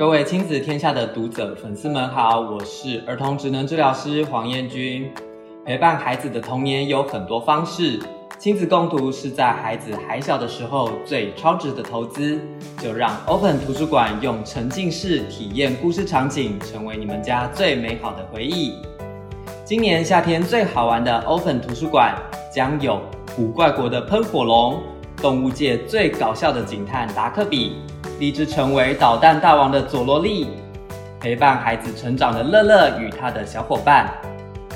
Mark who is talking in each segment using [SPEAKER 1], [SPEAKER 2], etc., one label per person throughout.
[SPEAKER 1] 各位亲子天下的读者粉丝们好，我是儿童职能治疗师黄彦君。陪伴孩子的童年有很多方式，亲子共读是在孩子还小的时候最超值的投资。就让 Open 图书馆用沉浸式体验故事场景，成为你们家最美好的回忆。今年夏天最好玩的 Open 图书馆将有古怪国的喷火龙，动物界最搞笑的警探达克比。立志成为捣蛋大王的佐罗利，陪伴孩子成长的乐乐与他的小伙伴，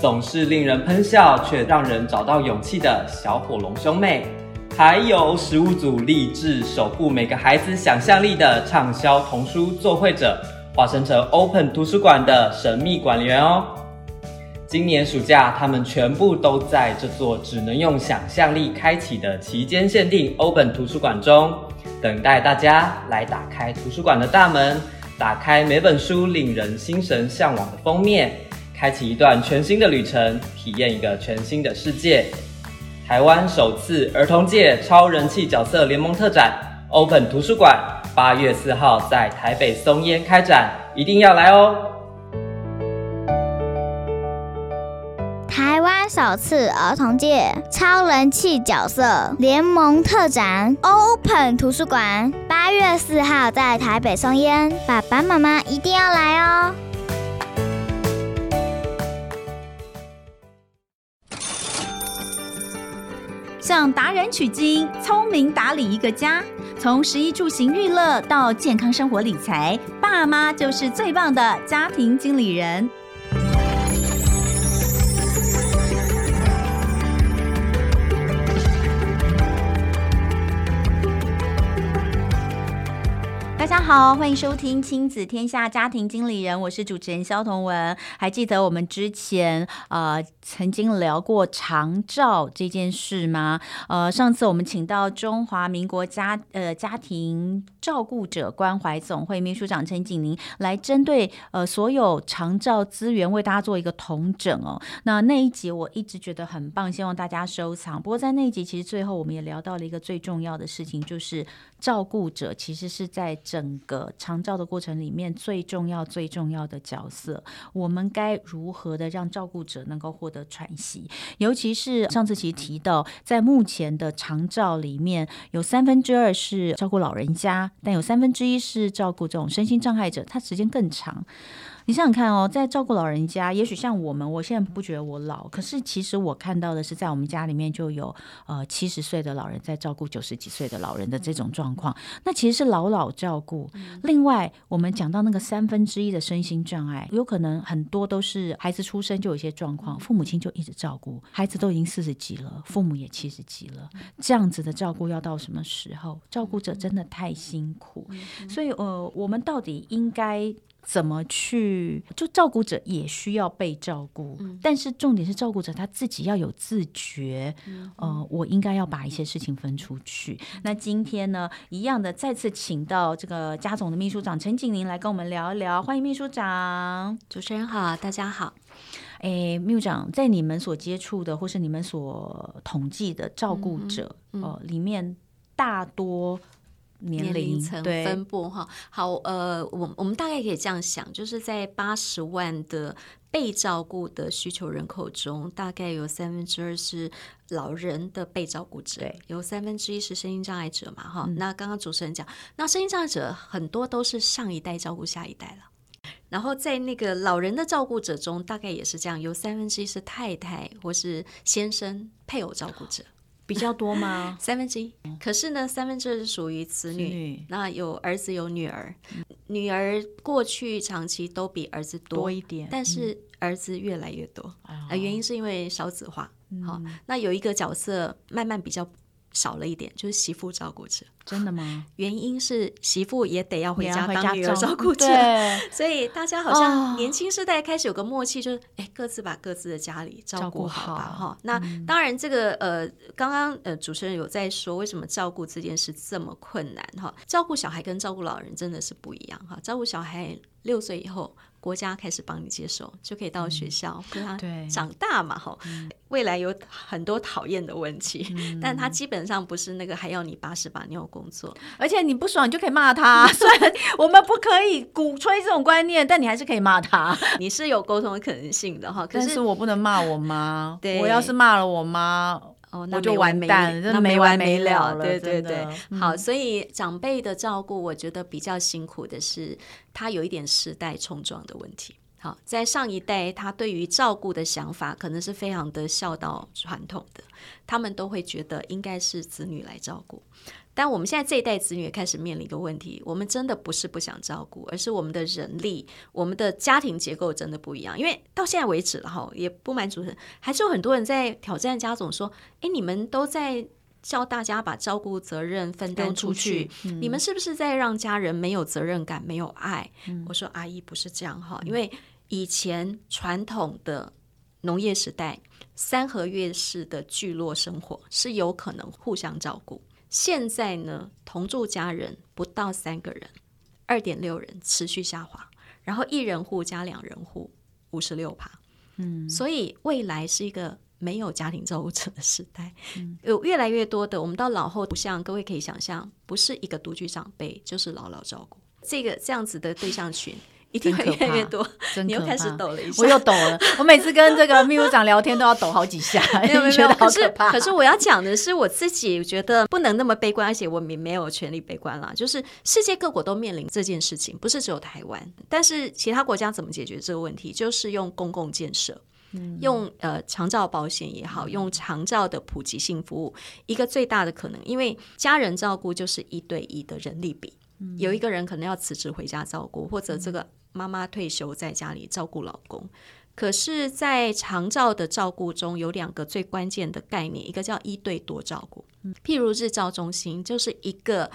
[SPEAKER 1] 总是令人喷笑却让人找到勇气的小火龙兄妹，还有十五组立志守护每个孩子想象力的畅销童书作绘者，化身成 Open 图书馆的神秘管理员哦。今年暑假，他们全部都在这座只能用想象力开启的期间限定 Open 图书馆中。等待大家来打开图书馆的大门，打开每本书令人心神向往的封面，开启一段全新的旅程，体验一个全新的世界。台湾首次儿童界超人气角色联盟特展 Open 图书馆，八月四号在台北松烟开展，一定要来哦！
[SPEAKER 2] 首次儿童界超人气角色联盟特展，Open 图书馆，八月四号在台北松烟，爸爸妈妈一定要来哦！
[SPEAKER 3] 向达人取经，聪明打理一个家，从食衣住行娱乐到健康生活理财，爸妈就是最棒的家庭经理人。大家好，欢迎收听《亲子天下家庭经理人》，我是主持人萧同文。还记得我们之前呃曾经聊过长照这件事吗？呃，上次我们请到中华民国家呃家庭照顾者关怀总会秘书长陈景宁来针对呃所有长照资源为大家做一个统整哦。那那一集我一直觉得很棒，希望大家收藏。不过在那一集其实最后我们也聊到了一个最重要的事情，就是照顾者其实是在。整个长照的过程里面，最重要、最重要的角色，我们该如何的让照顾者能够获得喘息？尤其是上次其实提到，在目前的长照里面，有三分之二是照顾老人家，但有三分之一是照顾这种身心障碍者，他时间更长。你想想看哦，在照顾老人家，也许像我们，我现在不觉得我老，可是其实我看到的是，在我们家里面就有呃七十岁的老人在照顾九十几岁的老人的这种状况，那其实是老老照顾。另外，我们讲到那个三分之一的身心障碍，有可能很多都是孩子出生就有一些状况，父母亲就一直照顾，孩子都已经四十几了，父母也七十几了，这样子的照顾要到什么时候？照顾者真的太辛苦，所以呃，我们到底应该？怎么去？就照顾者也需要被照顾，嗯、但是重点是照顾者他自己要有自觉。嗯、呃，我应该要把一些事情分出去。嗯、那今天呢，一样的再次请到这个家总的秘书长陈景宁来跟我们聊一聊。欢迎秘书长。
[SPEAKER 4] 主持人好，大家好。
[SPEAKER 3] 诶，秘书长，在你们所接触的或是你们所统计的照顾者，嗯里面大多。
[SPEAKER 4] 年龄层分布哈，好，呃，我我们大概可以这样想，就是在八十万的被照顾的需求人口中，大概有三分之二是老人的被照顾者，有三分之一是身心障碍者嘛，哈、嗯。那刚刚主持人讲，那身心障碍者很多都是上一代照顾下一代了，然后在那个老人的照顾者中，大概也是这样，有三分之一是太太或是先生配偶照顾者。
[SPEAKER 3] 比较多吗？
[SPEAKER 4] 三分之一。可是呢，三分之二是属于子女，那有儿子有女儿，嗯、女儿过去长期都比儿子多，
[SPEAKER 3] 多一点，
[SPEAKER 4] 但是儿子越来越多，啊、嗯，原因是因为少子化。嗯、好，那有一个角色慢慢比较。少了一点，就是媳妇照顾者。
[SPEAKER 3] 真的吗？
[SPEAKER 4] 原因是媳妇也得要回家当女儿照顾者，对 所以大家好像年轻世代开始有个默契，就是哎、哦，各自把各自的家里照顾好吧。哈，好那当然，这个呃，刚刚呃主持人有在说，为什么照顾这件事这么困难？哈，照顾小孩跟照顾老人真的是不一样哈。照顾小孩六岁以后。国家开始帮你接受，就可以到学校跟他长大嘛，哈。未来有很多讨厌的问题，但他基本上不是那个还要你把屎把尿工作。
[SPEAKER 3] 而且你不爽，你就可以骂他。虽然我们不可以鼓吹这种观念，但你还是可以骂他。
[SPEAKER 4] 你是有沟通的可能性的哈。可是，
[SPEAKER 3] 是我不能骂我妈。
[SPEAKER 4] 对，
[SPEAKER 3] 我要是骂了我妈，
[SPEAKER 4] 哦，
[SPEAKER 3] 那就完蛋，那没完没了了。
[SPEAKER 4] 对对对，
[SPEAKER 3] 嗯、
[SPEAKER 4] 好，所以长辈的照顾，我觉得比较辛苦的是，他有一点时代冲撞的问题。好，在上一代，他对于照顾的想法可能是非常的孝道传统的，他们都会觉得应该是子女来照顾。但我们现在这一代子女也开始面临一个问题，我们真的不是不想照顾，而是我们的人力、我们的家庭结构真的不一样。因为到现在为止了哈，也不瞒主持人，还是有很多人在挑战家总说：“哎，你们都在叫大家把照顾责任分担出去，
[SPEAKER 3] 出去嗯、
[SPEAKER 4] 你们是不是在让家人没有责任感、没有爱？”
[SPEAKER 3] 嗯、
[SPEAKER 4] 我说：“阿姨不是这样哈，因为。”以前传统的农业时代，三合院式的聚落生活是有可能互相照顾。现在呢，同住家人不到三个人，二点六人持续下滑，然后一人户加两人户五十六趴。嗯，所以未来是一个没有家庭照顾者的时代，嗯、有越来越多的我们到老后不像各位可以想象，不是一个独居长辈，就是姥姥照顾这个这样子的对象群。一定会越来越多，你又开始抖了一下，
[SPEAKER 3] 我又抖了。我每次跟这个秘书长聊天都要抖好几下，
[SPEAKER 4] 没有没有，
[SPEAKER 3] 可
[SPEAKER 4] 是可是我要讲的是，我自己觉得不能那么悲观，而且我们没有权利悲观啦。就是世界各国都面临这件事情，不是只有台湾。但是其他国家怎么解决这个问题？就是用公共建设，嗯、用呃长照保险也好，用长照的普及性服务，一个最大的可能，因为家人照顾就是一对一的人力比，嗯、有一个人可能要辞职回家照顾，或者这个。妈妈退休在家里照顾老公，可是，在长照的照顾中有两个最关键的概念，一个叫一对多照顾，譬如日照中心就是一个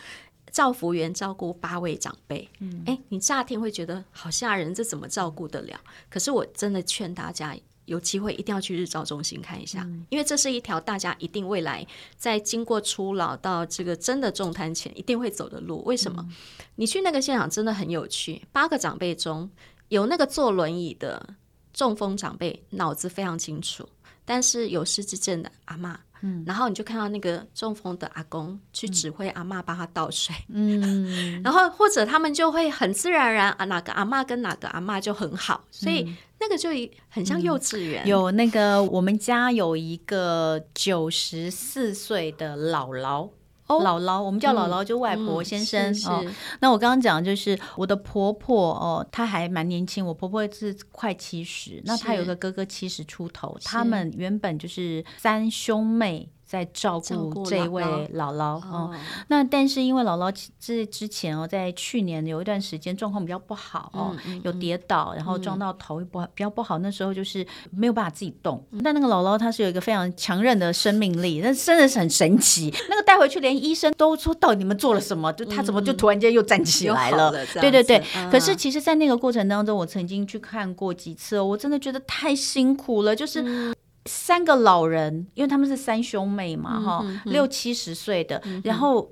[SPEAKER 4] 照服员照顾八位长辈，嗯，诶，你乍听会觉得好吓人，这怎么照顾得了？可是我真的劝大家。有机会一定要去日照中心看一下，嗯、因为这是一条大家一定未来在经过初老到这个真的重瘫前一定会走的路。为什么？嗯、你去那个现场真的很有趣。八个长辈中有那个坐轮椅的中风长辈，脑子非常清楚，但是有失智症的阿嬷。嗯，然后你就看到那个中风的阿公去指挥阿嬷帮他倒水，嗯，然后或者他们就会很自然而然啊，哪个阿嬷跟哪个阿嬷就很好，所以那个就很像幼稚园。
[SPEAKER 3] 嗯、有那个我们家有一个九十四岁的姥姥。哦、姥姥，我们叫姥姥，就外婆先生、嗯、哦。那我刚刚讲就是我的婆婆哦，她还蛮年轻，我婆婆是快七十，那她有个哥哥七十出头，他们原本就是三兄妹。在照顾这位姥姥哦，那但是因为姥姥这之前哦，在去年有一段时间状况比较不好哦，有跌倒，然后撞到头不比较不好，那时候就是没有办法自己动。但那个姥姥她是有一个非常强韧的生命力，那真的是很神奇。那个带回去连医生都说，到底你们做了什么？就她怎么就突然间又站起来了？对对对。可是其实，在那个过程当中，我曾经去看过几次，我真的觉得太辛苦了，就是。三个老人，因为他们是三兄妹嘛，哈、嗯，六七十岁的，嗯、然后。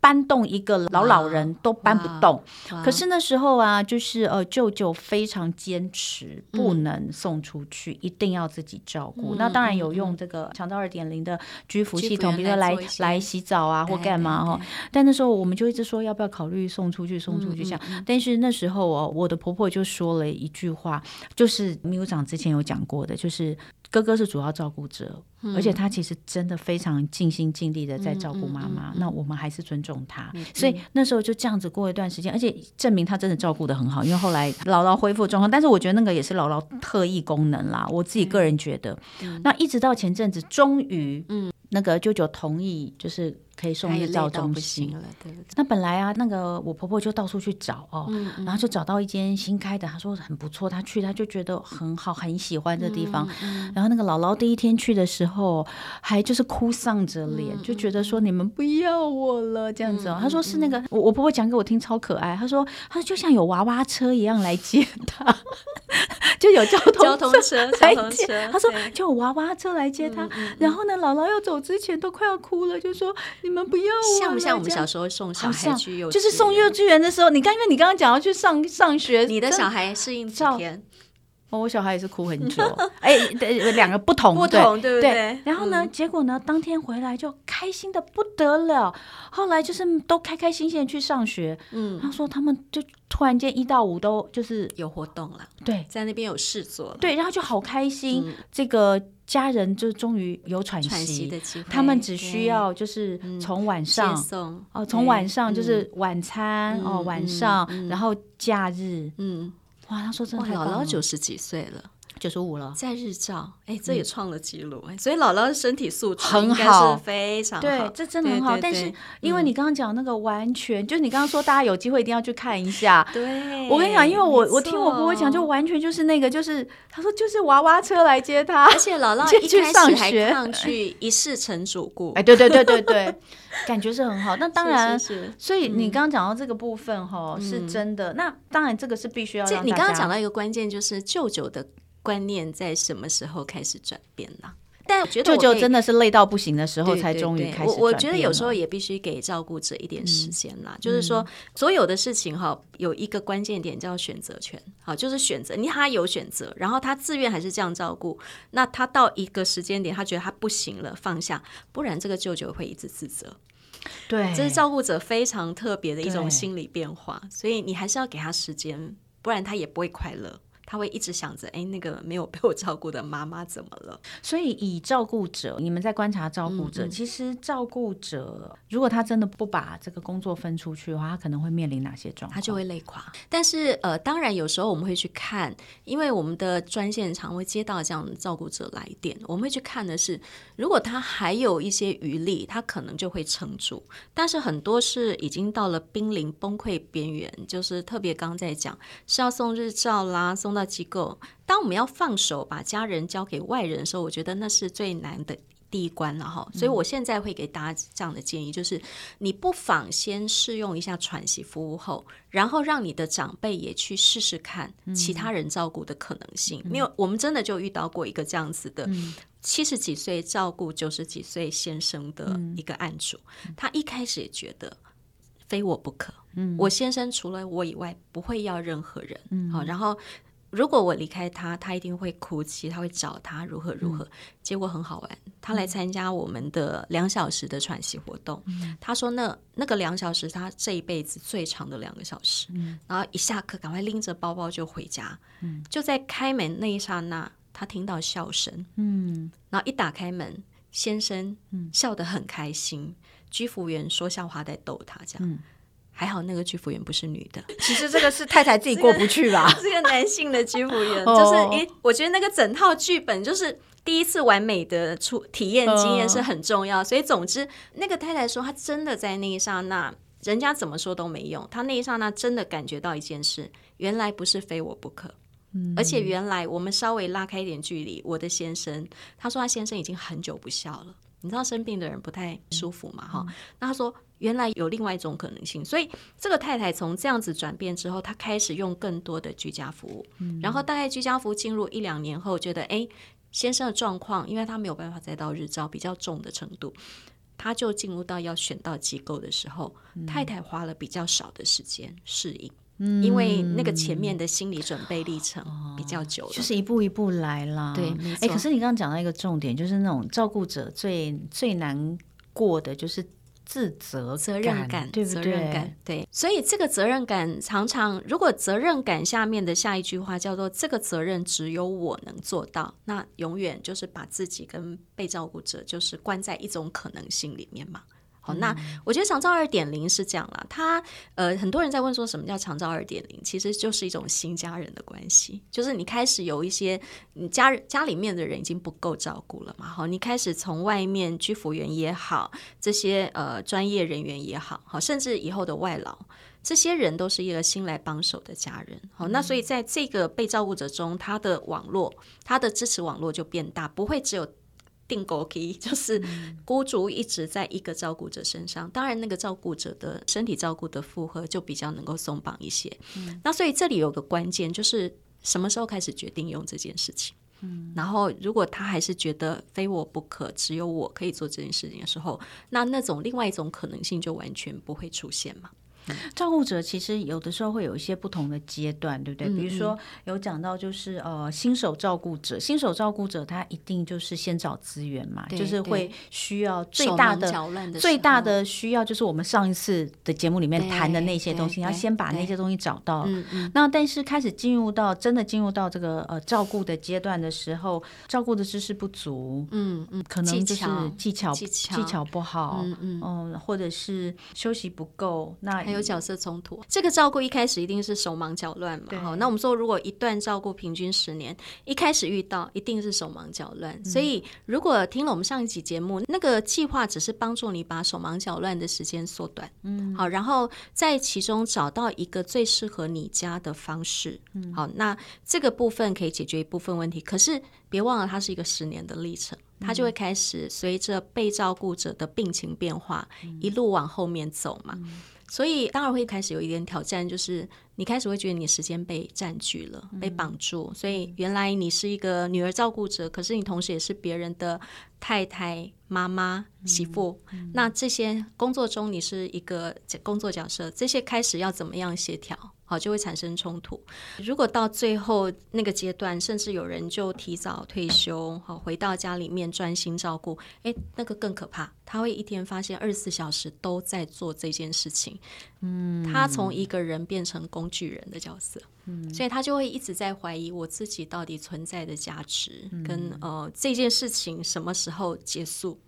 [SPEAKER 3] 搬动一个老老人都搬不动，可是那时候啊，就是呃，舅舅非常坚持不能送出去，嗯、一定要自己照顾。嗯、那当然有用这个长照二点零的居服系统，比如说来来洗澡啊或干嘛哈。但那时候我们就一直说要不要考虑送出去，送出去这样。嗯嗯、但是那时候哦，我的婆婆就说了一句话，就是秘书长之前有讲过的，就是哥哥是主要照顾者。而且他其实真的非常尽心尽力的在照顾妈妈，那我们还是尊重他。所以那时候就这样子过一段时间，而且证明他真的照顾的很好。因为后来姥姥恢复状况，但是我觉得那个也是姥姥特异功能啦。我自己个人觉得，那一直到前阵子，终于，那个舅舅同意，就是。可以送日照中心了，对对。那本来啊，那个我婆婆就到处去找哦，嗯嗯、然后就找到一间新开的，她说很不错，她去她就觉得很好，很喜欢这地方。然后那个姥姥第一天去的时候，还就是哭丧着脸，嗯、就觉得说你们不要我了这样子哦。她、嗯、说是那个我我婆婆讲给我听超可爱，她说她说就像有娃娃车一样来接她。就有交通交通车来接，她说就有娃娃车来接她。然后呢，姥姥要走之前都快要哭了，就说你们不要我。
[SPEAKER 4] 像不像我们小时候送小孩去幼稚？
[SPEAKER 3] 就是送幼稚园的时候，你看，因为你刚刚讲要去上上学，
[SPEAKER 4] 你的小孩适应几天？
[SPEAKER 3] 哦，我小孩也是哭很久，哎，对，两个不同，
[SPEAKER 4] 不同，
[SPEAKER 3] 对
[SPEAKER 4] 不对？
[SPEAKER 3] 然后呢，结果呢，当天回来就开心的不得了。后来就是都开开心心的去上学。嗯，他说他们就突然间一到五都就是
[SPEAKER 4] 有活动了，
[SPEAKER 3] 对，
[SPEAKER 4] 在那边有事做了，
[SPEAKER 3] 对，然后就好开心。这个家人就终于有喘息
[SPEAKER 4] 的机会，
[SPEAKER 3] 他们只需要就是从晚上哦，从晚上就是晚餐哦，晚上，然后假日，嗯。哇，他说真的，
[SPEAKER 4] 姥姥九十几岁了，
[SPEAKER 3] 九十五了，
[SPEAKER 4] 在日照，哎，这也创了纪录，哎，所以姥姥的身体素质
[SPEAKER 3] 很好，
[SPEAKER 4] 非常好，
[SPEAKER 3] 对，这真的很好。但是因为你刚刚讲那个完全，就是你刚刚说大家有机会一定要去看一下。
[SPEAKER 4] 对，
[SPEAKER 3] 我跟你讲，因为我我听我姑姑讲，就完全就是那个，就是她说就是娃娃车来接她，
[SPEAKER 4] 而且姥 姥一开始还抗拒 一试成主顾，
[SPEAKER 3] 哎，对对对对对。感觉是很好，那当然，所以你刚刚讲到这个部分哈，是真的。那当然，这个是必须要。这
[SPEAKER 4] 你刚刚讲到一个关键，就是舅舅的观念在什么时候开始转变呢？但我觉得
[SPEAKER 3] 舅舅真的是累到不行的时候，才终于开始。
[SPEAKER 4] 我我觉得有时候也必须给照顾者一点时间啦。就是说，所有的事情哈，有一个关键点叫选择权。好，就是选择，你他有选择，然后他自愿还是这样照顾。那他到一个时间点，他觉得他不行了，放下，不然这个舅舅会一直自责。
[SPEAKER 3] 对，
[SPEAKER 4] 这是照顾者非常特别的一种心理变化，所以你还是要给他时间，不然他也不会快乐。他会一直想着，哎，那个没有被我照顾的妈妈怎么了？
[SPEAKER 3] 所以以照顾者，你们在观察照顾者，嗯嗯，其实照顾者如果他真的不把这个工作分出去的话，他可能会面临哪些状况？
[SPEAKER 4] 他就会累垮。但是呃，当然有时候我们会去看，因为我们的专线常会接到这样的照顾者来电，我们会去看的是，如果他还有一些余力，他可能就会撑住。但是很多是已经到了濒临崩溃边缘，就是特别刚在讲是要送日照啦，送到机构，当我们要放手把家人交给外人的时候，我觉得那是最难的第一关了哈。所以我现在会给大家这样的建议，就是你不妨先试用一下喘息服务后，然后让你的长辈也去试试看其他人照顾的可能性。没有，我们真的就遇到过一个这样子的七十几岁照顾九十几岁先生的一个案主，他一开始也觉得非我不可，嗯。我先生除了我以外不会要任何人，嗯。好，然后。如果我离开他，他一定会哭泣，他会找他如何如何。嗯、结果很好玩，他来参加我们的两小时的喘息活动。嗯、他说那：“那那个两小时，他这一辈子最长的两个小时。嗯”然后一下课，赶快拎着包包就回家。嗯、就在开门那一刹那，他听到笑声。嗯，然后一打开门，先生笑得很开心，居服员说笑话在逗他，这样。嗯还好那个居服员不是女的，
[SPEAKER 3] 其实这个是太太自己过不去吧？
[SPEAKER 4] 这个男性的居服员就是，诶，我觉得那个整套剧本就是第一次完美的出体验经验是很重要。所以总之，那个太太说，她真的在那一刹那，人家怎么说都没用，她那一刹那真的感觉到一件事，原来不是非我不可。而且原来我们稍微拉开一点距离，我的先生，他说他先生已经很久不笑了。你知道生病的人不太舒服嘛？哈，那他说。原来有另外一种可能性，所以这个太太从这样子转变之后，她开始用更多的居家服务。嗯，然后大概居家服务进入一两年后，觉得哎，先生的状况，因为他没有办法再到日照比较重的程度，他就进入到要选到机构的时候，嗯、太太花了比较少的时间适应，嗯，因为那个前面的心理准备历程比较久了，
[SPEAKER 3] 就是一步一步来啦。
[SPEAKER 4] 对，
[SPEAKER 3] 哎，可是你刚刚讲到一个重点，就是那种照顾者最最难过的就是。自责、
[SPEAKER 4] 责任感，
[SPEAKER 3] 对不对？责任感，
[SPEAKER 4] 对。所以这个责任感常常，如果责任感下面的下一句话叫做“这个责任只有我能做到”，那永远就是把自己跟被照顾者就是关在一种可能性里面嘛。哦，那我觉得长照二点零是这样啦。他呃，很多人在问说什么叫长照二点零，其实就是一种新家人的关系，就是你开始有一些你家家里面的人已经不够照顾了嘛。好，你开始从外面居服员也好，这些呃专业人员也好，好，甚至以后的外劳，这些人都是一个新来帮手的家人。好，那所以在这个被照顾者中，他的网络，他的支持网络就变大，不会只有。定狗皮就是孤注一直在一个照顾者身上，当然那个照顾者的身体照顾的负荷就比较能够松绑一些。嗯、那所以这里有个关键，就是什么时候开始决定用这件事情。嗯，然后如果他还是觉得非我不可，只有我可以做这件事情的时候，那那种另外一种可能性就完全不会出现嘛。
[SPEAKER 3] 照顾者其实有的时候会有一些不同的阶段，对不对？
[SPEAKER 4] 嗯、
[SPEAKER 3] 比如说有讲到就是呃新手照顾者，新手照顾者他一定就是先找资源嘛，就是会需要最大的，
[SPEAKER 4] 的
[SPEAKER 3] 最大的需要就是我们上一次的节目里面谈的那些东西，要先把那些东西找到。那但是开始进入到真的进入到这个呃照顾的阶段的时候，照顾的知识不足，嗯嗯，可能就是技巧技巧技巧。不好，嗯嗯、呃，或者是休息不够，那
[SPEAKER 4] 还有角色冲突。这个照顾一开始一定是手忙脚乱嘛，好，那我们说如果一段照顾平均十年，一开始遇到一定是手忙脚乱。嗯、所以如果听了我们上一集节目，那个计划只是帮助你把手忙脚乱的时间缩短，嗯，好，然后在其中找到一个最适合你家的方式，嗯，好，那这个部分可以解决一部分问题。可是别忘了，它是一个十年的历程，它就会开始随着被照顾者的病情变化，嗯、一路往后面走嘛。嗯所以当然会开始有一点挑战，就是你开始会觉得你时间被占据了，被绑住。所以原来你是一个女儿照顾者，可是你同时也是别人的太太、妈妈、媳妇。那这些工作中你是一个工作角色，这些开始要怎么样协调？好，就会产生冲突。如果到最后那个阶段，甚至有人就提早退休，好，回到家里面专心照顾，诶，那个更可怕。他会一天发现二十四小时都在做这件事情，嗯，他从一个人变成工具人的角色，嗯，所以他就会一直在怀疑我自己到底存在的价值，嗯、跟呃这件事情什么时候结束，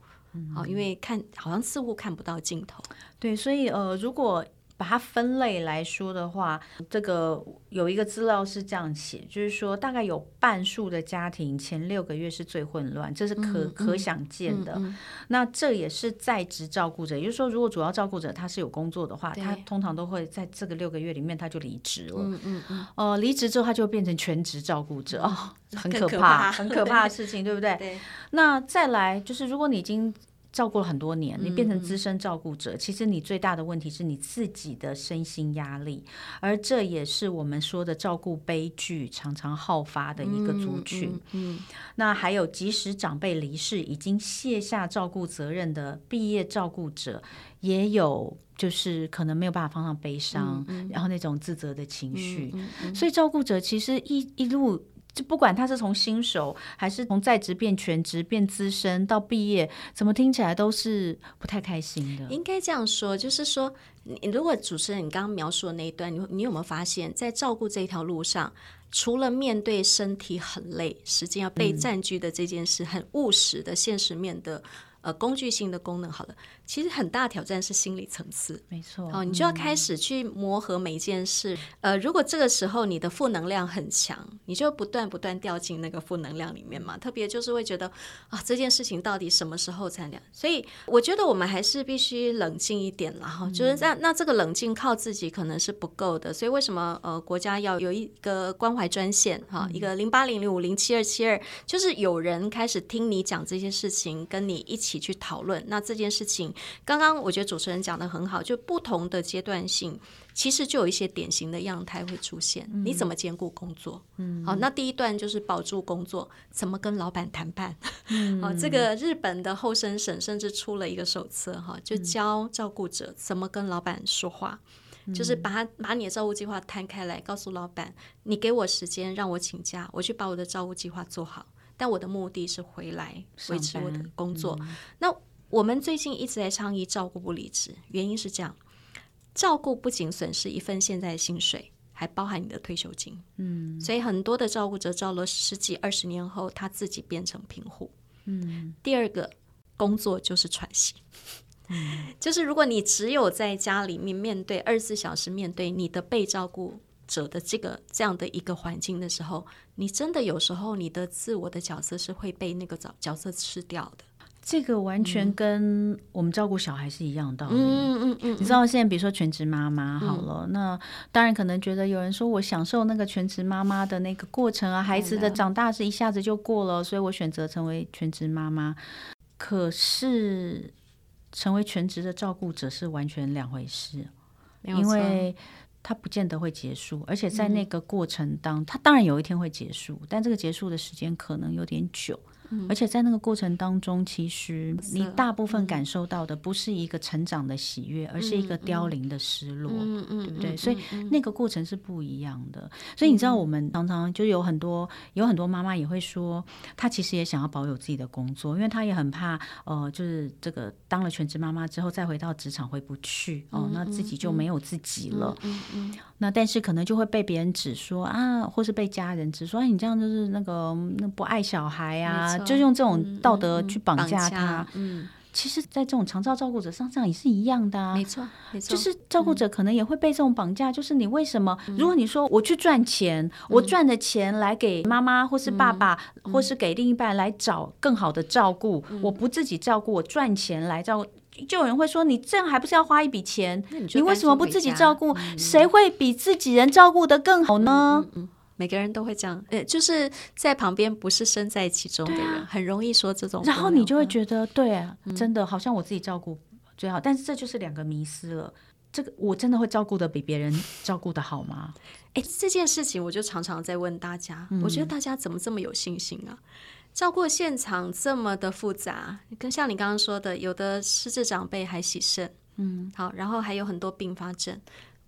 [SPEAKER 4] 好，因为看好像似乎看不到尽头，
[SPEAKER 3] 对，所以呃如果。把它分类来说的话，这个有一个资料是这样写，就是说大概有半数的家庭前六个月是最混乱，这是可、嗯、可想见的。那这也是在职照顾者，也就是说，如果主要照顾者他是有工作的话，他通常都会在这个六个月里面他就离职了。嗯嗯嗯。呃，离职之后他就变成全职照顾者，哦，很可怕，可怕很可怕的事情，对不对？对。那再来就是，如果你已经照顾了很多年，你变成资深照顾者，其实你最大的问题是你自己的身心压力，而这也是我们说的照顾悲剧常常好发的一个族群。嗯，那还有即使长辈离世，已经卸下照顾责任的毕业照顾者，也有就是可能没有办法放上悲伤，然后那种自责的情绪。所以照顾者其实一一路。就不管他是从新手，还是从在职变全职变资深到毕业，怎么听起来都是不太开心的。
[SPEAKER 4] 应该这样说，就是说，你如果主持人你刚刚描述的那一段，你你有没有发现，在照顾这条路上，除了面对身体很累、时间要被占据的这件事，嗯、很务实的现实面的。呃，工具性的功能好了，其实很大挑战是心理层次，
[SPEAKER 3] 没错。
[SPEAKER 4] 哦，你就要开始去磨合每一件事。嗯、呃，如果这个时候你的负能量很强，你就不断不断掉进那个负能量里面嘛。特别就是会觉得啊，这件事情到底什么时候才了？所以我觉得我们还是必须冷静一点了哈。就是那那这个冷静靠自己可能是不够的，所以为什么呃国家要有一个关怀专线哈，一个零八零零五零七二七二，就是有人开始听你讲这些事情，跟你。一起去讨论，那这件事情，刚刚我觉得主持人讲的很好，就不同的阶段性，其实就有一些典型的样态会出现。嗯、你怎么兼顾工作？嗯，好，那第一段就是保住工作，怎么跟老板谈判？嗯，好，这个日本的后生省甚至出了一个手册，哈，就教照顾者怎么跟老板说话，嗯、就是把他把你的照顾计划摊开来，告诉老板，你给我时间让我请假，我去把我的照顾计划做好。但我的目的是回来维持我的工作。嗯、那我们最近一直在倡议照顾不离职，原因是这样：照顾不仅损失一份现在的薪水，还包含你的退休金。嗯，所以很多的照顾者照了十几二十年后，他自己变成贫户。嗯，第二个工作就是喘息。嗯，就是如果你只有在家里面面对二十四小时面对你的被照顾者的这个这样的一个环境的时候，你真的有时候你的自我的角色是会被那个角角色吃掉的。
[SPEAKER 3] 这个完全跟我们照顾小孩是一样的道理。
[SPEAKER 4] 嗯嗯嗯，嗯，
[SPEAKER 3] 你知道现在比如说全职妈妈好了，嗯、那当然可能觉得有人说我享受那个全职妈妈的那个过程啊，孩子的长大是一下子就过了，所以我选择成为全职妈妈。可是成为全职的照顾者是完全两回事，因为。它不见得会结束，而且在那个过程当，它当然有一天会结束，但这个结束的时间可能有点久。嗯，而且在那个过程当中，其实你大部分感受到的不是一个成长的喜悦，嗯、而是一个凋零的失落，对不对？所以那个过程是不一样的。所以你知道，我们常常就有很多有很多妈妈也会说，她其实也想要保有自己的工作，因为她也很怕，呃，就是这个当了全职妈妈之后再回到职场回不去哦，那自己就没有自己了。嗯嗯，那但是可能就会被别人指说啊，或是被家人指说，哎，你这样就是那个那不爱小孩啊，就用这种道德去绑架他。嗯。其实，在这种长照照顾者身上也是一样的啊，
[SPEAKER 4] 没错，没错，
[SPEAKER 3] 就是照顾者可能也会被这种绑架，就是你为什么？如果你说我去赚钱，我赚的钱来给妈妈或是爸爸，或是给另一半来找更好的照顾，我不自己照顾，我赚钱来照顾，就有人会说，你这样还不是要花一笔钱？你为什么不自己照顾？谁会比自己人照顾的更好呢？
[SPEAKER 4] 每个人都会这样，呃，就是在旁边不是身在其中的人，啊、很容易说这种。
[SPEAKER 3] 然后你就会觉得，对啊，嗯、真的好像我自己照顾最好，但是这就是两个迷失了。这个我真的会照顾的比别人照顾的好吗？
[SPEAKER 4] 哎，这件事情我就常常在问大家，嗯、我觉得大家怎么这么有信心啊？照顾现场这么的复杂，跟像你刚刚说的，有的失智长辈还洗肾，嗯，好，然后还有很多并发症。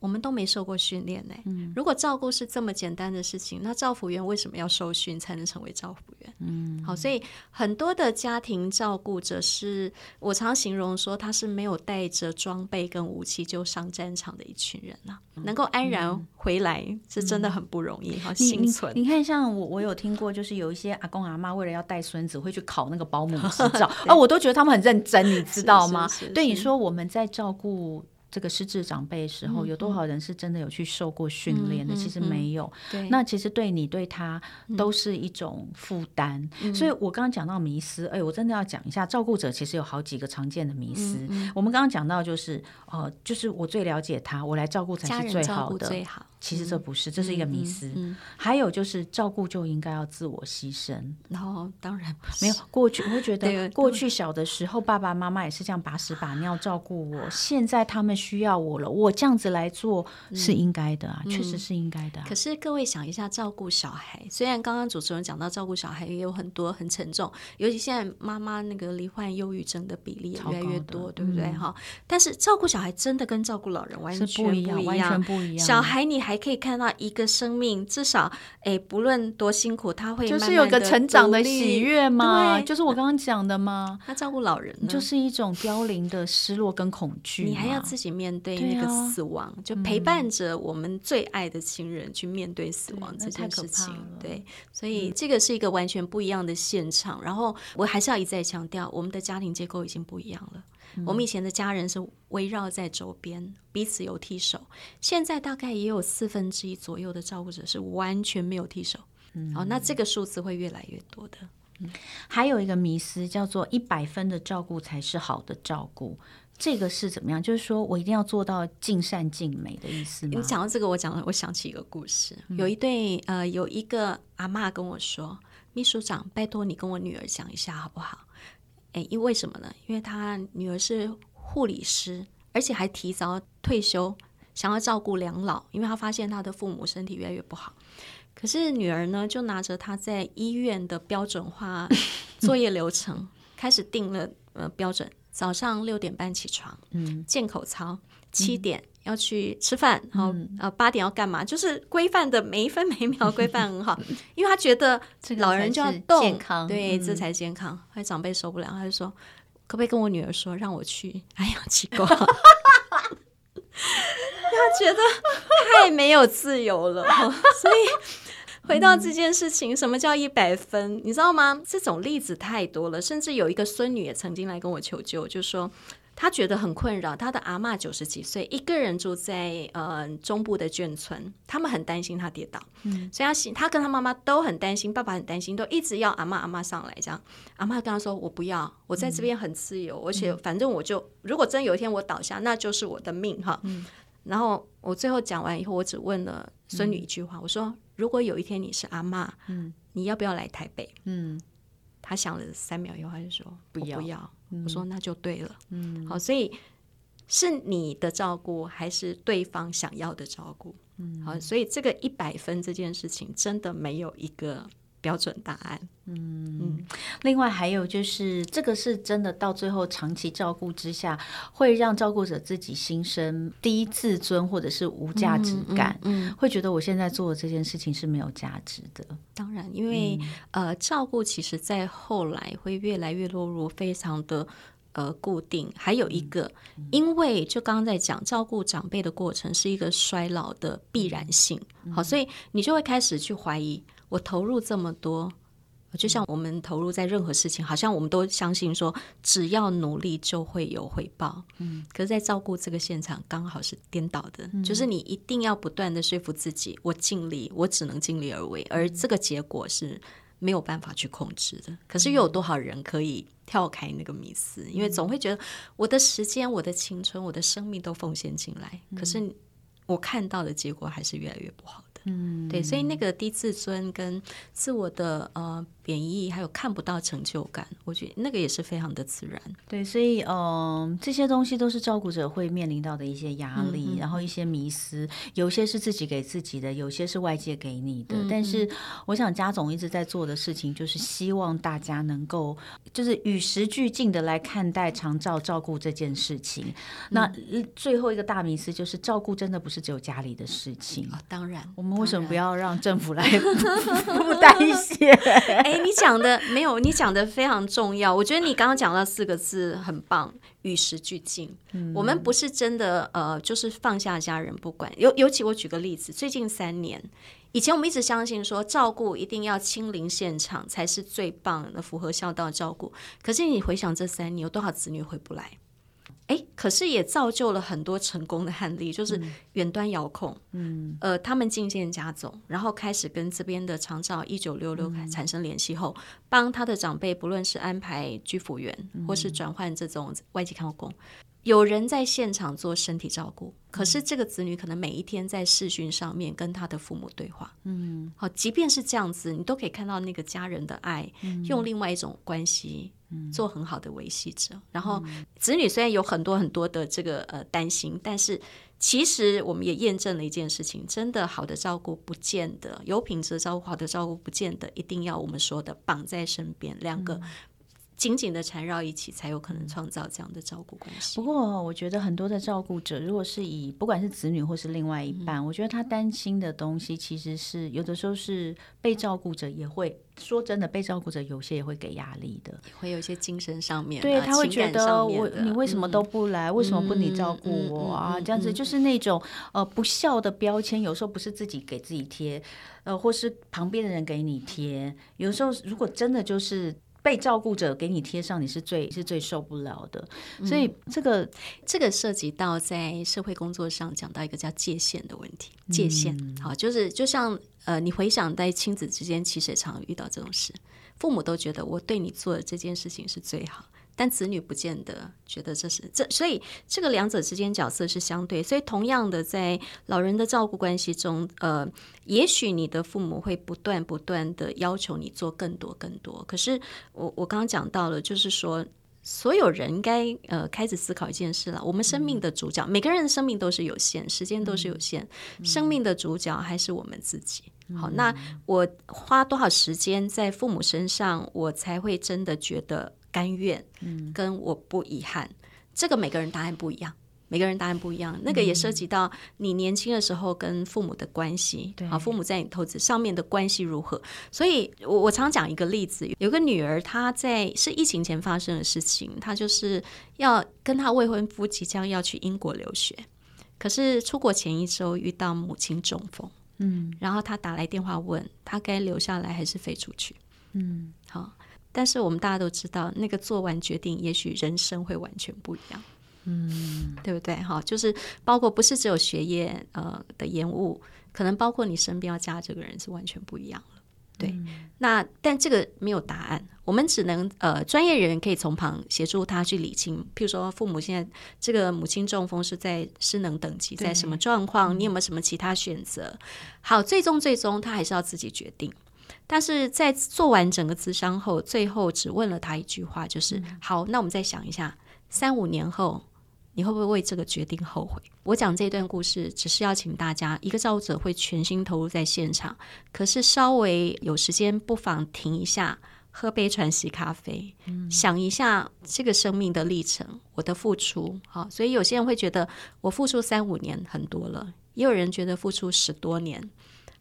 [SPEAKER 4] 我们都没受过训练呢。如果照顾是这么简单的事情，那照护员为什么要受训才能成为照护员？嗯，好，所以很多的家庭照顾者是我常形容说，他是没有带着装备跟武器就上战场的一群人呐。能够安然回来是真的很不容易，好幸存。
[SPEAKER 3] 你看，像我，我有听过，就是有一些阿公阿妈为了要带孙子，会去考那个保姆 执照，啊，我都觉得他们很认真，你知道吗？对你说，我们在照顾。这个失智长辈的时候，有多少人是真的有去受过训练的？其实没有。那其实对你对他都是一种负担。所以我刚刚讲到迷思，哎，我真的要讲一下，照顾者其实有好几个常见的迷思。我们刚刚讲到就是，呃，就是我最了解他，我来照顾才是最好的。最好。其实这不是，这是一个迷思。还有就是照顾就应该要自我牺牲。
[SPEAKER 4] 然后当然
[SPEAKER 3] 没有过去，我会觉 得过去小的时候爸爸妈妈也是这样把屎把尿照顾我，现在他们。需要我了，我这样子来做是应该的啊，嗯、确实是应该的、啊。
[SPEAKER 4] 可是各位想一下，照顾小孩，虽然刚刚主持人讲到照顾小孩也有很多很沉重，尤其现在妈妈那个罹患忧郁症的比例也越来越多，对不对？哈、嗯，但是照顾小孩真的跟照顾老人完全不一样，
[SPEAKER 3] 完全不一样。
[SPEAKER 4] 小孩你还可以看到一个生命，至少哎，不论多辛苦，他会
[SPEAKER 3] 就是有个成长的喜悦嘛，对就是我刚刚讲的嘛。
[SPEAKER 4] 他照顾老人
[SPEAKER 3] 就是一种凋零的失落跟恐惧，
[SPEAKER 4] 你还要自己。面对那个死亡，啊、就陪伴着我们最爱的亲人去面对死亡这件事情。对，对，所以这个是一个完全不一样的现场。嗯、然后我还是要一再强调，我们的家庭结构已经不一样了。嗯、我们以前的家人是围绕在周边，彼此有替手。现在大概也有四分之一左右的照顾者是完全没有替手。嗯，哦，那这个数字会越来越多的。
[SPEAKER 3] 嗯、还有一个迷思叫做一百分的照顾才是好的照顾。这个是怎么样？就是说我一定要做到尽善尽美的意思吗？
[SPEAKER 4] 你讲到这个，我讲了，我想起一个故事。嗯、有一对呃，有一个阿妈跟我说：“秘书长，拜托你跟我女儿讲一下好不好？”哎，因为什么呢？因为她女儿是护理师，而且还提早退休，想要照顾两老，因为她发现她的父母身体越来越不好。可是女儿呢，就拿着她在医院的标准化 作业流程，开始定了呃标准。早上六点半起床，嗯，健口操，七点要去吃饭，然后呃八点要干嘛？就是规范的每一分每一秒 规范很好，因为他觉得老人就要动，健康，对，这才健康。后来长辈受不了，他就说：“可不可以跟我女儿说，让我去哎呀，奇怪？” 他觉得太没有自由了，所以。回到这件事情，什么叫一百分？你知道吗？这种例子太多了，甚至有一个孙女也曾经来跟我求救，就说她觉得很困扰，她的阿嬷九十几岁，一个人住在呃中部的眷村，他们很担心她跌倒，嗯，所以她她跟她妈妈都很担心，爸爸很担心，都一直要阿妈阿妈上来，这样阿妈跟她说：“我不要，我在这边很自由，嗯、而且反正我就如果真有一天我倒下，那就是我的命哈。嗯”然后我最后讲完以后，我只问了孙女一句话，嗯、我说。如果有一天你是阿妈，嗯，你要不要来台北？嗯，她想了三秒以后，她就说不要。不要。我说那就对了。嗯，好，所以是你的照顾还是对方想要的照顾？嗯，好，所以这个一百分这件事情真的没有一个标准答案。
[SPEAKER 3] 嗯嗯，另外还有就是，这个是真的，到最后长期照顾之下，会让照顾者自己心生低自尊或者是无价值感，嗯，嗯嗯会觉得我现在做的这件事情是没有价值的。
[SPEAKER 4] 当然，因为、嗯、呃，照顾其实在后来会越来越落入非常的呃固定。还有一个，嗯、因为就刚刚在讲照顾长辈的过程是一个衰老的必然性，嗯、好，所以你就会开始去怀疑，我投入这么多。就像我们投入在任何事情，好像我们都相信说，只要努力就会有回报。嗯，可是，在照顾这个现场，刚好是颠倒的，嗯、就是你一定要不断的说服自己，我尽力，我只能尽力而为，而这个结果是没有办法去控制的。可是，又有多少人可以跳开那个迷思？因为总会觉得，我的时间、我的青春、我的生命都奉献进来，可是我看到的结果还是越来越不好。嗯，对，所以那个低自尊跟自我的呃贬义，还有看不到成就感，我觉得那个也是非常的自然。
[SPEAKER 3] 对，所以嗯、呃，这些东西都是照顾者会面临到的一些压力，嗯嗯，然后一些迷思，有些是自己给自己的，有些是外界给你的。但是我想家总一直在做的事情，就是希望大家能够就是与时俱进的来看待长照照顾这件事情。嗯、那最后一个大迷思就是，照顾真的不是只有家里的事情
[SPEAKER 4] 啊、哦，当然
[SPEAKER 3] 我们。为什么不要让政府来 负担一些？
[SPEAKER 4] 哎，你讲的没有，你讲的非常重要。我觉得你刚刚讲到四个字很棒，与时俱进。嗯、我们不是真的呃，就是放下家人不管。尤尤其我举个例子，最近三年，以前我们一直相信说照顾一定要亲临现场才是最棒的，符合孝道照顾。可是你回想这三年，有多少子女回不来？哎，可是也造就了很多成功的案例，就是远端遥控，嗯，呃，他们进见家总，然后开始跟这边的长照一九六六产生联系后，嗯、帮他的长辈，不论是安排居服员，嗯、或是转换这种外籍看护工，有人在现场做身体照顾，可是这个子女可能每一天在视讯上面跟他的父母对话，嗯，好，即便是这样子，你都可以看到那个家人的爱，嗯、用另外一种关系。做很好的维系者，然后子女虽然有很多很多的这个呃担心，但是其实我们也验证了一件事情：真的好的照顾不见得有品质的照顾，好的照顾不见得一定要我们说的绑在身边两个。紧紧的缠绕一起，才有可能创造这样的照顾关系。
[SPEAKER 3] 不过，我觉得很多的照顾者，如果是以不管是子女或是另外一半，嗯、我觉得他担心的东西，其实是有的时候是被照顾者也会说真的，被照顾者有些也会给压力的，
[SPEAKER 4] 会有一些精神上面，
[SPEAKER 3] 对他会觉得我你为什么都不来，嗯、为什么不你照顾我啊？这样子就是那种呃不孝的标签，有时候不是自己给自己贴，呃，或是旁边的人给你贴，有时候如果真的就是。被照顾者给你贴上，你是最是最受不了的。所以这个、嗯、
[SPEAKER 4] 这个涉及到在社会工作上讲到一个叫界限的问题。界限，嗯、好，就是就像呃，你回想在亲子之间，其实也常遇到这种事，父母都觉得我对你做的这件事情是最好。但子女不见得觉得这是这，所以这个两者之间角色是相对。所以同样的，在老人的照顾关系中，呃，也许你的父母会不断不断的要求你做更多更多。可是我我刚刚讲到了，就是说所有人应该呃开始思考一件事了：我们生命的主角，每个人的生命都是有限，时间都是有限，生命的主角还是我们自己。好，那我花多少时间在父母身上，我才会真的觉得。甘愿，跟我不遗憾，嗯、这个每个人答案不一样，每个人答案不一样。那个也涉及到你年轻的时候跟父母的关系，好、嗯，父母在你投资上面的关系如何？所以我我常讲一个例子，有个女儿，她在是疫情前发生的事情，她就是要跟她未婚夫即将要去英国留学，可是出国前一周遇到母亲中风，嗯，然后她打来电话问她该留下来还是飞出去，嗯，好。但是我们大家都知道，那个做完决定，也许人生会完全不一样，嗯，对不对？哈，就是包括不是只有学业呃的延误，可能包括你身边要嫁这个人是完全不一样了。对，嗯、那但这个没有答案，我们只能呃专业人员可以从旁协助他去理清。譬如说，父母现在这个母亲中风是在失能等级，在什么状况？你有没有什么其他选择？好，最终最终他还是要自己决定。但是在做完整个咨商后，最后只问了他一句话，就是：好，那我们再想一下，三五年后你会不会为这个决定后悔？我讲这段故事，只是要请大家，一个照顾者会全心投入在现场，可是稍微有时间，不妨停一下，喝杯传喜咖啡，嗯、想一下这个生命的历程，我的付出。好，所以有些人会觉得我付出三五年很多了，也有人觉得付出十多年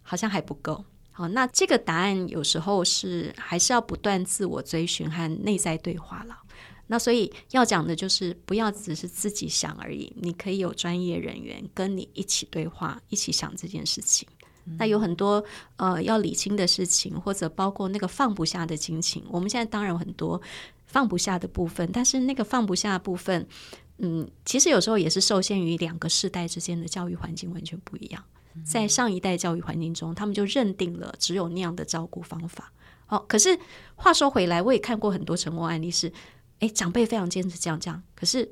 [SPEAKER 4] 好像还不够。好，那这个答案有时候是还是要不断自我追寻和内在对话了。那所以要讲的就是不要只是自己想而已，你可以有专业人员跟你一起对话，一起想这件事情。嗯、那有很多呃要理清的事情，或者包括那个放不下的心情。我们现在当然有很多放不下的部分，但是那个放不下的部分，嗯，其实有时候也是受限于两个世代之间的教育环境完全不一样。在上一代教育环境中，他们就认定了只有那样的照顾方法。哦，可是话说回来，我也看过很多成功案例是。哎，长辈非常坚持这样这样，可是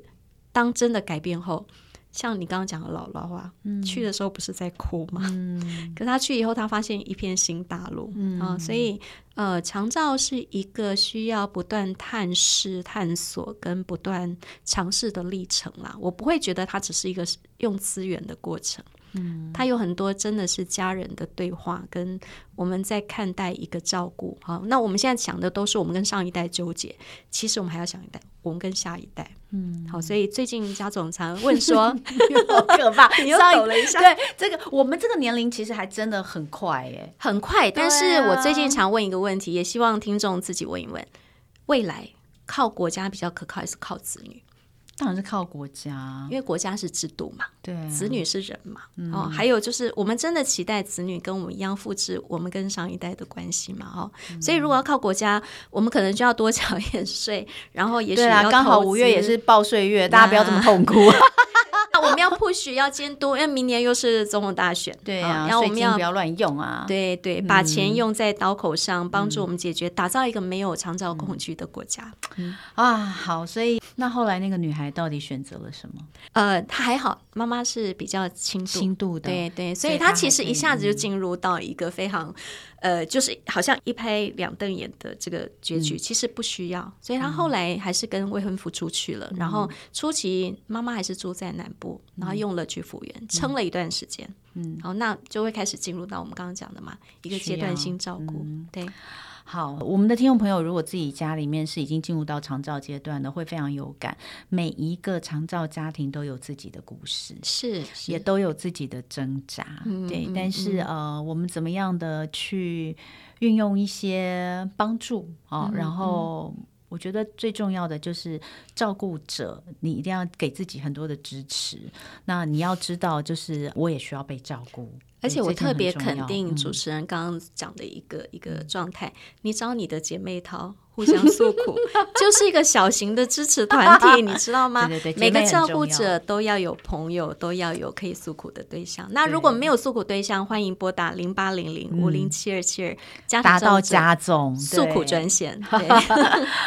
[SPEAKER 4] 当真的改变后，像你刚刚讲的姥姥啊，嗯、去的时候不是在哭吗？嗯、可是他去以后，他发现一片新大陆、嗯、啊，所以呃，长照是一个需要不断探视、探索跟不断尝试的历程啦。我不会觉得它只是一个用资源的过程。嗯，他有很多真的是家人的对话，跟我们在看待一个照顾。好，那我们现在想的都是我们跟上一代纠结，其实我们还要想一代，我们跟下一代。嗯，好，所以最近家总常问说，
[SPEAKER 3] 好可怕，你又抖了一下。对，这个我们这个年龄其实还真的很快耶，
[SPEAKER 4] 很快。但是我最近常问一个问题，也希望听众自己问一问：未来靠国家比较可靠，还是靠子女？
[SPEAKER 3] 当然是靠国家，
[SPEAKER 4] 因为国家是制度嘛，
[SPEAKER 3] 对啊，
[SPEAKER 4] 子女是人嘛。嗯、哦，还有就是，我们真的期待子女跟我们一样复制我们跟上一代的关系嘛？哦，嗯、所以如果要靠国家，我们可能就要多缴一点税，然后也许啊
[SPEAKER 3] 刚好五月也是报税月，大家不要这么痛苦。
[SPEAKER 4] 那我们要 push 要监督，因为明年又是总统大选，
[SPEAKER 3] 对啊，然后我们要不要乱用啊？
[SPEAKER 4] 对对，把钱用在刀口上，帮助我们解决，打造一个没有长照恐惧的国家。
[SPEAKER 3] 啊，好，所以那后来那个女孩到底选择了什么？
[SPEAKER 4] 呃，她还好，妈妈是比较轻度
[SPEAKER 3] 轻度的，
[SPEAKER 4] 对对，所以她其实一下子就进入到一个非常。呃，就是好像一拍两瞪眼的这个结局，嗯、其实不需要，所以他后来还是跟未婚夫出去了。嗯、然后初期妈妈还是住在南部，嗯、然后用了居服员，撑了一段时间。嗯，然后那就会开始进入到我们刚刚讲的嘛，一个阶段性照顾，嗯、对。
[SPEAKER 3] 好，我们的听众朋友，如果自己家里面是已经进入到长照阶段的，会非常有感。每一个长照家庭都有自己的故事，
[SPEAKER 4] 是，是
[SPEAKER 3] 也都有自己的挣扎，嗯、对。嗯、但是、嗯、呃，我们怎么样的去运用一些帮助啊？哦嗯、然后，我觉得最重要的就是照顾者，你一定要给自己很多的支持。那你要知道，就是我也需要被照顾。
[SPEAKER 4] 而且我特别肯定主持人刚刚讲的一个、嗯、一个状态，你找你的姐妹淘互相诉苦，就是一个小型的支持团体，你知道吗？对对对，每个照顾者都要有朋友，都要有可以诉苦的对象。那如果没有诉苦对象，欢迎拨打零八零零五零七二七二，家
[SPEAKER 3] 达到家总
[SPEAKER 4] 诉苦专线。对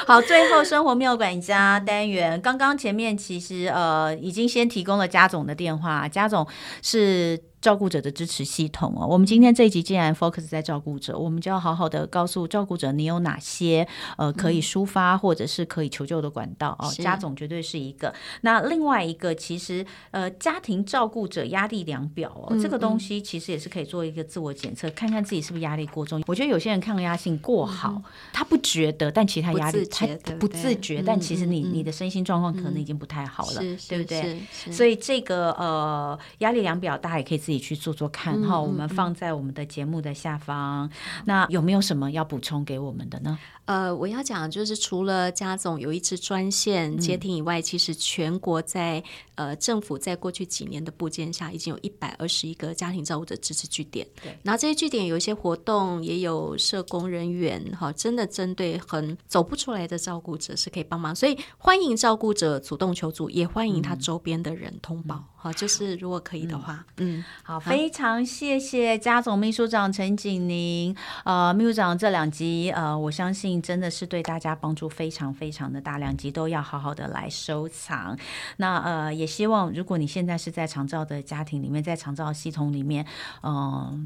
[SPEAKER 3] 好，最后生活妙管家单元，刚刚前面其实呃已经先提供了家总的电话，家总是。照顾者的支持系统哦，我们今天这一集既然 focus 在照顾者，我们就要好好的告诉照顾者，你有哪些呃可以抒发或者是可以求救的管道哦。家总绝对是一个。那另外一个，其实呃家庭照顾者压力量表哦，嗯嗯这个东西其实也是可以做一个自我检测，看看自己是不是压力过重。我觉得有些人抗压性过好，嗯、他不觉得，但其实他压力他不自觉，但其实你你的身心状况可能已经不太好了，对不对？所以这个呃压力量表大家也可以自己。自己去做做看哈，我们放在我们的节目的下方。那有没有什么要补充给我们的呢？
[SPEAKER 4] 呃，我要讲的就是除了家总有一支专线接听以外，嗯、其实全国在呃政府在过去几年的部件下，已经有一百二十一个家庭照顾者支持据点。对，然后这些据点有一些活动，也有社工人员哈，真的针对很走不出来的照顾者是可以帮忙，所以欢迎照顾者主动求助，也欢迎他周边的人通报。嗯好，就是如果可以的话，嗯，
[SPEAKER 3] 嗯好，非常谢谢家总秘书长陈景宁，呃，秘书长这两集，呃，我相信真的是对大家帮助非常非常的大，两集都要好好的来收藏。那呃，也希望如果你现在是在长照的家庭里面，在长照系统里面，嗯、呃。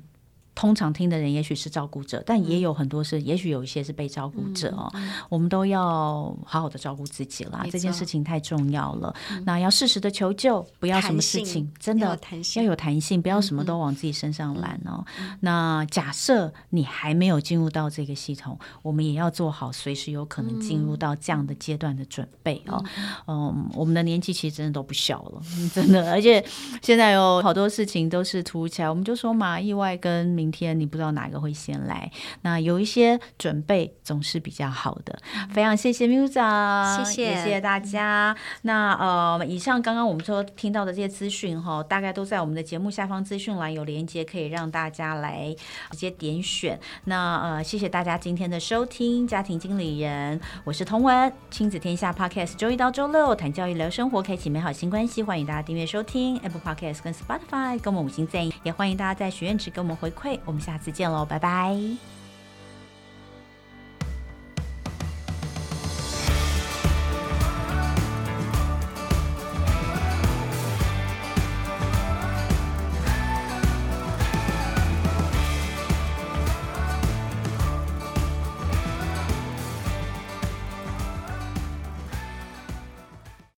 [SPEAKER 3] 通常听的人也许是照顾者，但也有很多是，也许有一些是被照顾者哦。我们都要好好的照顾自己啦，这件事情太重要了。那要适时的求救，不要什么事情真的要有弹性，不要什么都往自己身上揽哦。那假设你还没有进入到这个系统，我们也要做好随时有可能进入到这样的阶段的准备哦。嗯，我们的年纪其实真的都不小了，真的，而且现在有好多事情都是突如其来，我们就说嘛，意外跟明天你不知道哪个会先来，那有一些准备总是比较好的。非常谢谢 Miuza，谢谢，谢谢大家。那呃，以上刚刚我们说听到的这些资讯哈，大概都在我们的节目下方资讯栏有连接，可以让大家来直接点选。那呃，谢谢大家今天的收听，家庭经理人，我是童文，亲子天下 Podcast，周一到周六谈教育聊生活，开启美好新关系，欢迎大家订阅收听 Apple Podcast 跟 Spotify，跟我们五星赞，也欢迎大家在许愿池给我们回馈。我们下次见喽，拜拜。